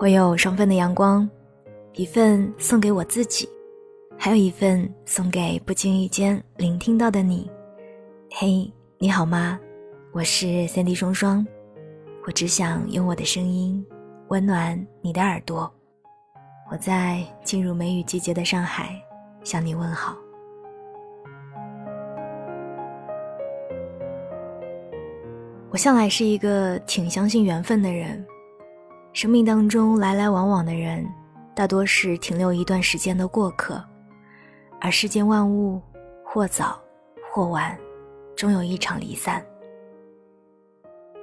我有双份的阳光，一份送给我自己，还有一份送给不经意间聆听到的你。嘿，你好吗？我是三 D 双双，我只想用我的声音温暖你的耳朵。我在进入梅雨季节的上海向你问好。我向来是一个挺相信缘分的人。生命当中来来往往的人，大多是停留一段时间的过客，而世间万物，或早或晚，终有一场离散。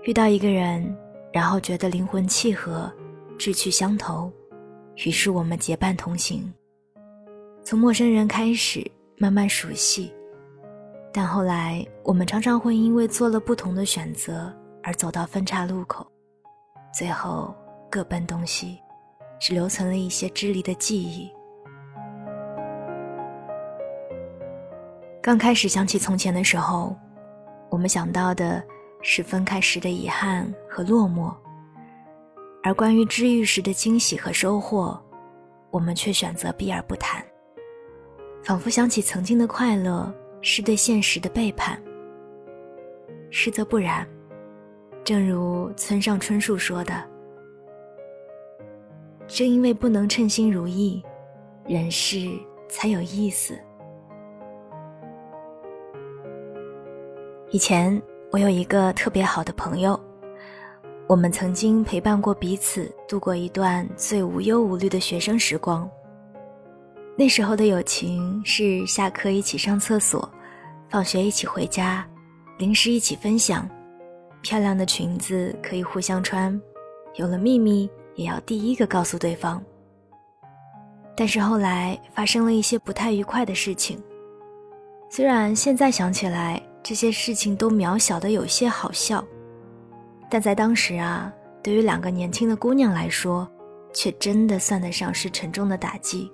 遇到一个人，然后觉得灵魂契合，志趣相投，于是我们结伴同行。从陌生人开始，慢慢熟悉，但后来我们常常会因为做了不同的选择而走到分岔路口，最后。各奔东西，只留存了一些支离的记忆。刚开始想起从前的时候，我们想到的是分开时的遗憾和落寞，而关于治愈时的惊喜和收获，我们却选择避而不谈。仿佛想起曾经的快乐，是对现实的背叛。实则不然，正如村上春树说的。正因为不能称心如意，人世才有意思。以前我有一个特别好的朋友，我们曾经陪伴过彼此度过一段最无忧无虑的学生时光。那时候的友情是下课一起上厕所，放学一起回家，零食一起分享，漂亮的裙子可以互相穿，有了秘密。也要第一个告诉对方。但是后来发生了一些不太愉快的事情。虽然现在想起来这些事情都渺小的有些好笑，但在当时啊，对于两个年轻的姑娘来说，却真的算得上是沉重的打击。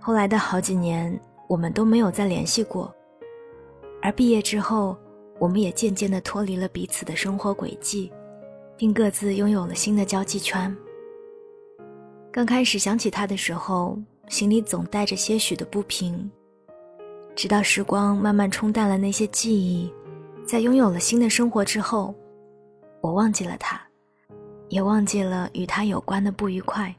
后来的好几年，我们都没有再联系过。而毕业之后，我们也渐渐地脱离了彼此的生活轨迹。并各自拥有了新的交际圈。刚开始想起他的时候，心里总带着些许的不平。直到时光慢慢冲淡了那些记忆，在拥有了新的生活之后，我忘记了他，也忘记了与他有关的不愉快。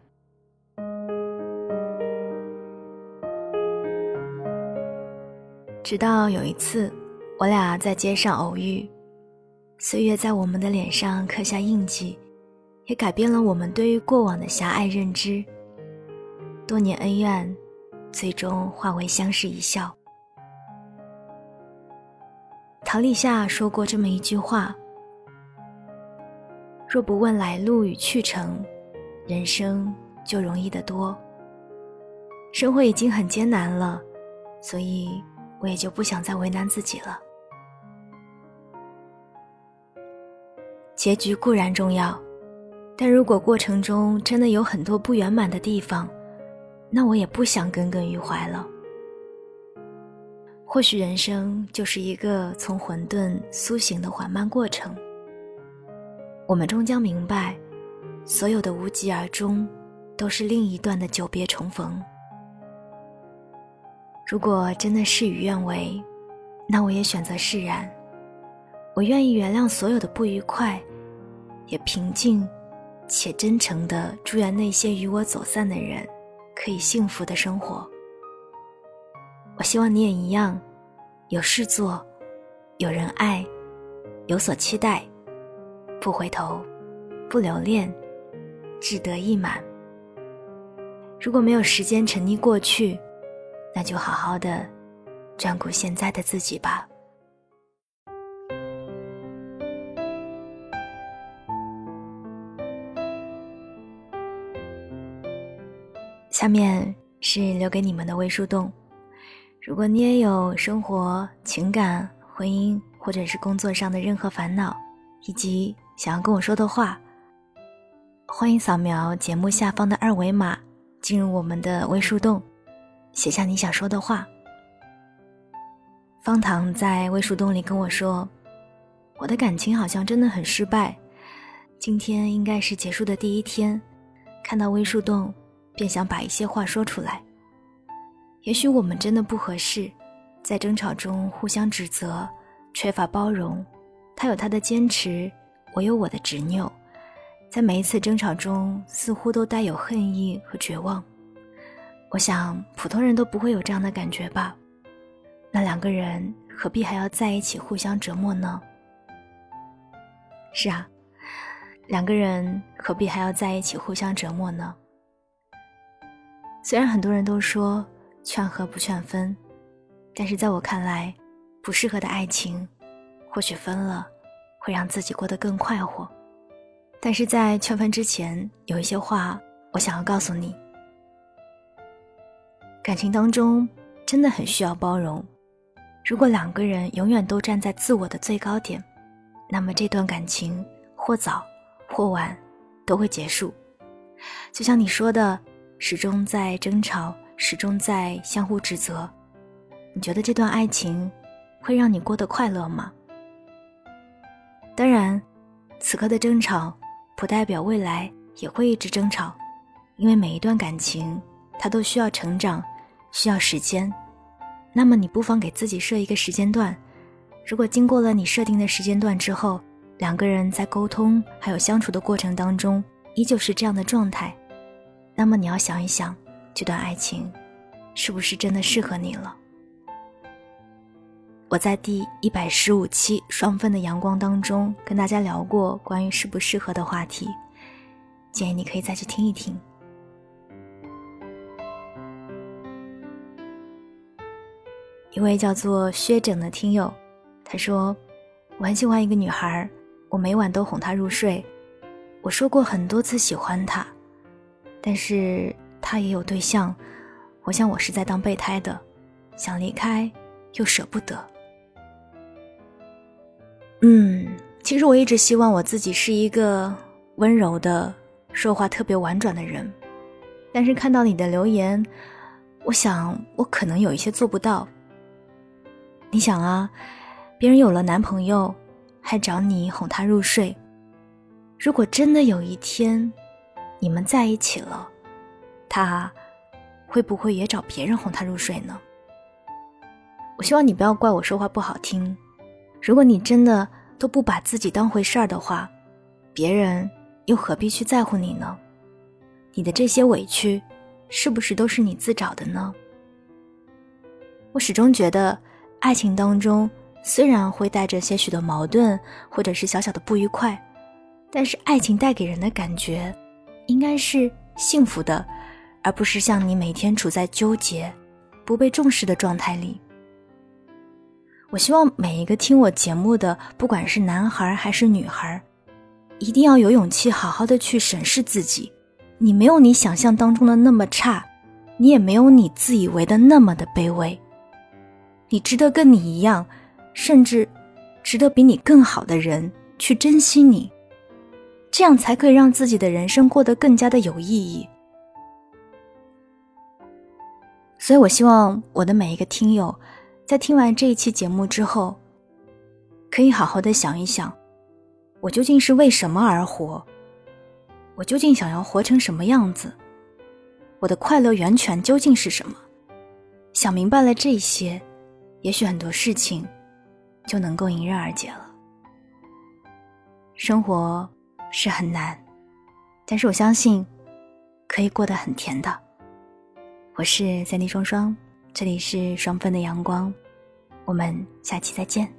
直到有一次，我俩在街上偶遇。岁月在我们的脸上刻下印记，也改变了我们对于过往的狭隘认知。多年恩怨，最终化为相视一笑。陶立夏说过这么一句话：“若不问来路与去程，人生就容易得多。”生活已经很艰难了，所以我也就不想再为难自己了。结局固然重要，但如果过程中真的有很多不圆满的地方，那我也不想耿耿于怀了。或许人生就是一个从混沌苏醒的缓慢过程。我们终将明白，所有的无疾而终，都是另一段的久别重逢。如果真的事与愿违，那我也选择释然。我愿意原谅所有的不愉快，也平静且真诚的祝愿那些与我走散的人可以幸福的生活。我希望你也一样，有事做，有人爱，有所期待，不回头，不留恋，志得意满。如果没有时间沉溺过去，那就好好的专顾现在的自己吧。下面是留给你们的微树洞。如果你也有生活、情感、婚姻或者是工作上的任何烦恼，以及想要跟我说的话，欢迎扫描节目下方的二维码，进入我们的微树洞，写下你想说的话。方糖在微树洞里跟我说：“我的感情好像真的很失败，今天应该是结束的第一天，看到微树洞，便想把一些话说出来。也许我们真的不合适，在争吵中互相指责，缺乏包容。他有他的坚持，我有我的执拗，在每一次争吵中，似乎都带有恨意和绝望。我想，普通人都不会有这样的感觉吧？那两个人何必还要在一起互相折磨呢？是啊，两个人何必还要在一起互相折磨呢？虽然很多人都说劝和不劝分，但是在我看来，不适合的爱情，或许分了会让自己过得更快活。但是在劝分之前，有一些话我想要告诉你。感情当中真的很需要包容。如果两个人永远都站在自我的最高点，那么这段感情或早或晚都会结束。就像你说的，始终在争吵，始终在相互指责。你觉得这段爱情会让你过得快乐吗？当然，此刻的争吵不代表未来也会一直争吵，因为每一段感情它都需要成长。需要时间，那么你不妨给自己设一个时间段。如果经过了你设定的时间段之后，两个人在沟通还有相处的过程当中依旧是这样的状态，那么你要想一想，这段爱情是不是真的适合你了？我在第一百十五期《双份的阳光》当中跟大家聊过关于适不适合的话题，建议你可以再去听一听。一位叫做薛整的听友，他说：“我很喜欢一个女孩，我每晚都哄她入睡。我说过很多次喜欢她，但是他也有对象。我想我是在当备胎的，想离开又舍不得。嗯，其实我一直希望我自己是一个温柔的、说话特别婉转的人，但是看到你的留言，我想我可能有一些做不到。”你想啊，别人有了男朋友，还找你哄他入睡。如果真的有一天，你们在一起了，他会不会也找别人哄他入睡呢？我希望你不要怪我说话不好听。如果你真的都不把自己当回事儿的话，别人又何必去在乎你呢？你的这些委屈，是不是都是你自找的呢？我始终觉得。爱情当中虽然会带着些许的矛盾，或者是小小的不愉快，但是爱情带给人的感觉，应该是幸福的，而不是像你每天处在纠结、不被重视的状态里。我希望每一个听我节目的，不管是男孩还是女孩，一定要有勇气好好的去审视自己。你没有你想象当中的那么差，你也没有你自以为的那么的卑微。你值得跟你一样，甚至值得比你更好的人去珍惜你，这样才可以让自己的人生过得更加的有意义。所以，我希望我的每一个听友，在听完这一期节目之后，可以好好的想一想，我究竟是为什么而活？我究竟想要活成什么样子？我的快乐源泉究竟是什么？想明白了这些。也许很多事情就能够迎刃而解了。生活是很难，但是我相信可以过得很甜的。我是三 D 双双，这里是双份的阳光，我们下期再见。